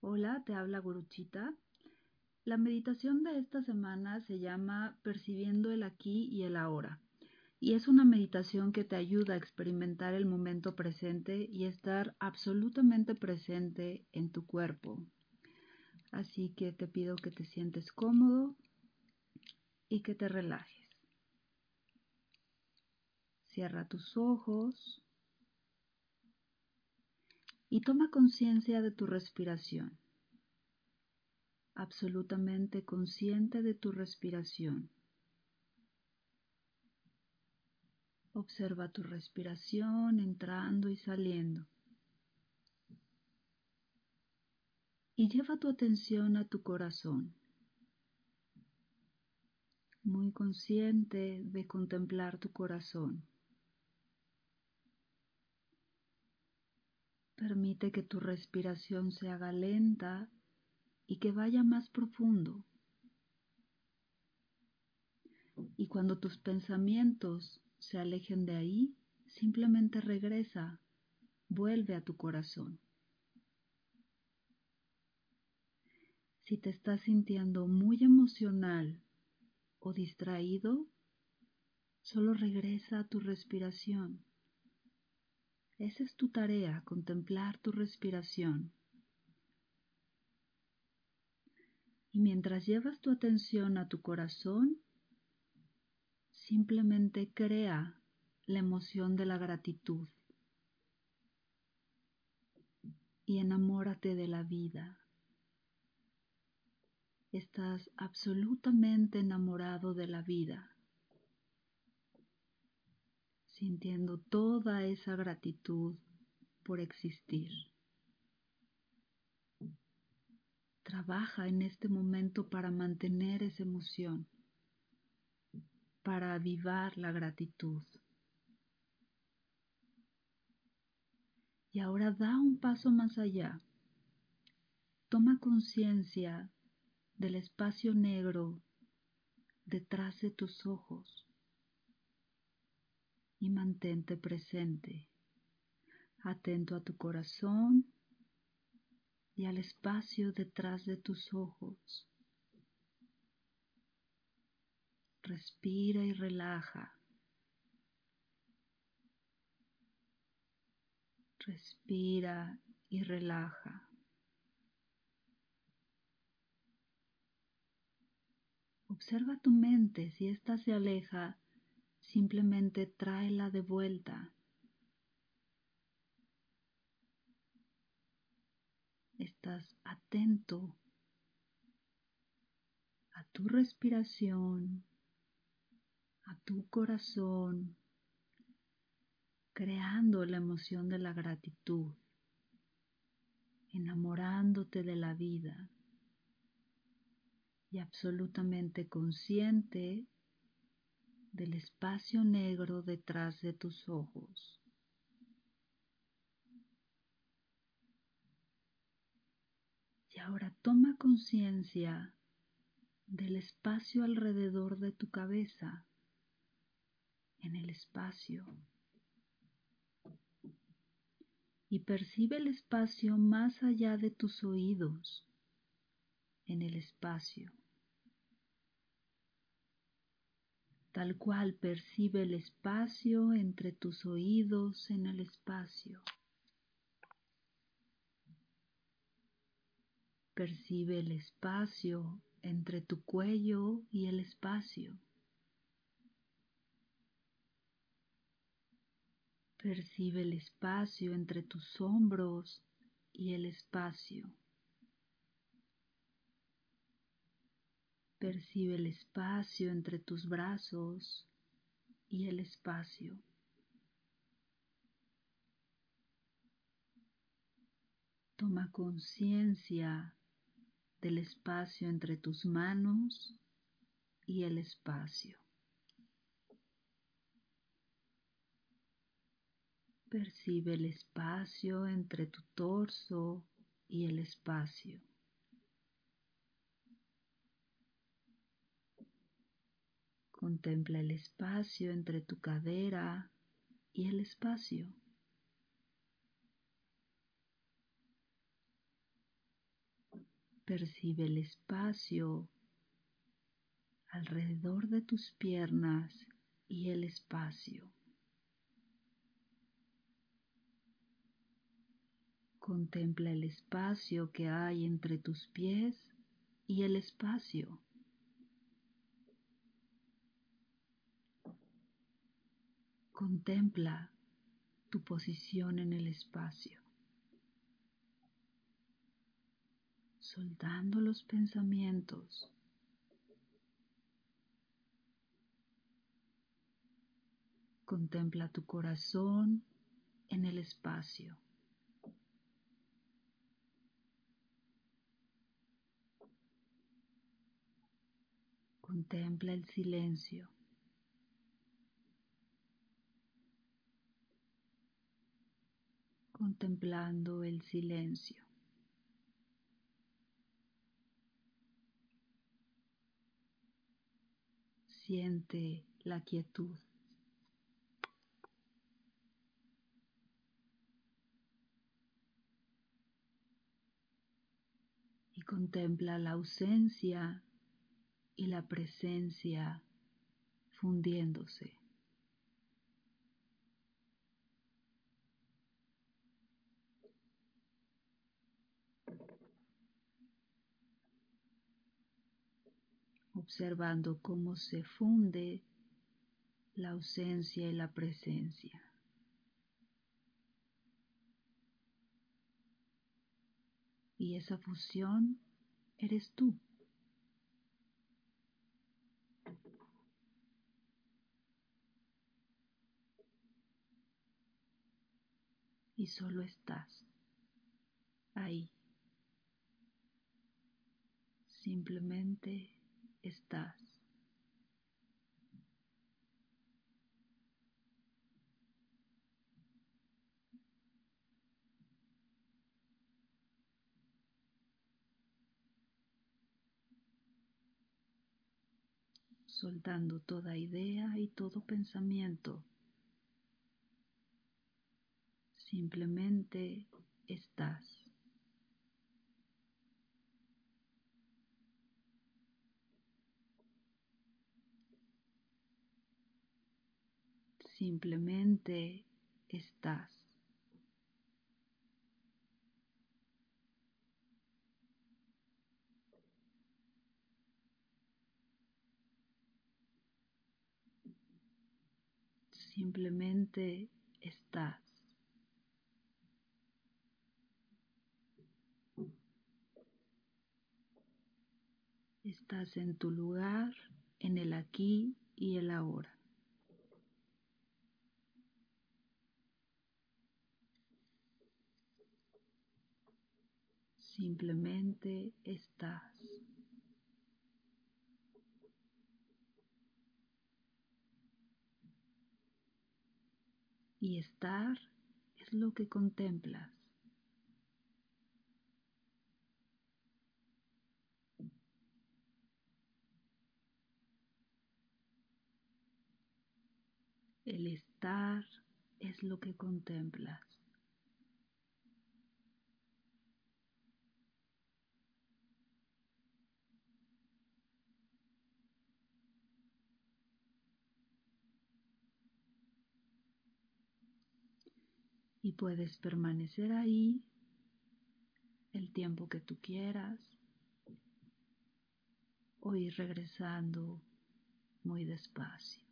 Hola, te habla Guruchita. La meditación de esta semana se llama Percibiendo el aquí y el ahora. Y es una meditación que te ayuda a experimentar el momento presente y estar absolutamente presente en tu cuerpo. Así que te pido que te sientes cómodo y que te relajes. Cierra tus ojos y toma conciencia de tu respiración. Absolutamente consciente de tu respiración. Observa tu respiración entrando y saliendo. Y lleva tu atención a tu corazón. Muy consciente de contemplar tu corazón. Permite que tu respiración se haga lenta y que vaya más profundo. Y cuando tus pensamientos se alejen de ahí, simplemente regresa, vuelve a tu corazón. Si te estás sintiendo muy emocional o distraído, solo regresa a tu respiración. Esa es tu tarea, contemplar tu respiración. Y mientras llevas tu atención a tu corazón, simplemente crea la emoción de la gratitud y enamórate de la vida. Estás absolutamente enamorado de la vida sintiendo toda esa gratitud por existir. Trabaja en este momento para mantener esa emoción, para avivar la gratitud. Y ahora da un paso más allá. Toma conciencia del espacio negro detrás de tus ojos y mantente presente, atento a tu corazón y al espacio detrás de tus ojos. Respira y relaja. Respira y relaja. Observa tu mente si ésta se aleja simplemente tráela de vuelta. Estás atento a tu respiración, a tu corazón, creando la emoción de la gratitud, enamorándote de la vida y absolutamente consciente del espacio negro detrás de tus ojos. Y ahora toma conciencia del espacio alrededor de tu cabeza, en el espacio. Y percibe el espacio más allá de tus oídos, en el espacio. Tal cual percibe el espacio entre tus oídos en el espacio. Percibe el espacio entre tu cuello y el espacio. Percibe el espacio entre tus hombros y el espacio. Percibe el espacio entre tus brazos y el espacio. Toma conciencia del espacio entre tus manos y el espacio. Percibe el espacio entre tu torso y el espacio. Contempla el espacio entre tu cadera y el espacio. Percibe el espacio alrededor de tus piernas y el espacio. Contempla el espacio que hay entre tus pies y el espacio. Contempla tu posición en el espacio, soltando los pensamientos. Contempla tu corazón en el espacio. Contempla el silencio. Contemplando el silencio. Siente la quietud. Y contempla la ausencia y la presencia fundiéndose. Observando cómo se funde la ausencia y la presencia. Y esa fusión eres tú. y solo estás ahí. Simplemente estás. soltando toda idea y todo pensamiento Simplemente estás. Simplemente estás. Simplemente estás. Estás en tu lugar, en el aquí y el ahora. Simplemente estás. Y estar es lo que contemplas. El estar es lo que contemplas. Y puedes permanecer ahí el tiempo que tú quieras o ir regresando muy despacio.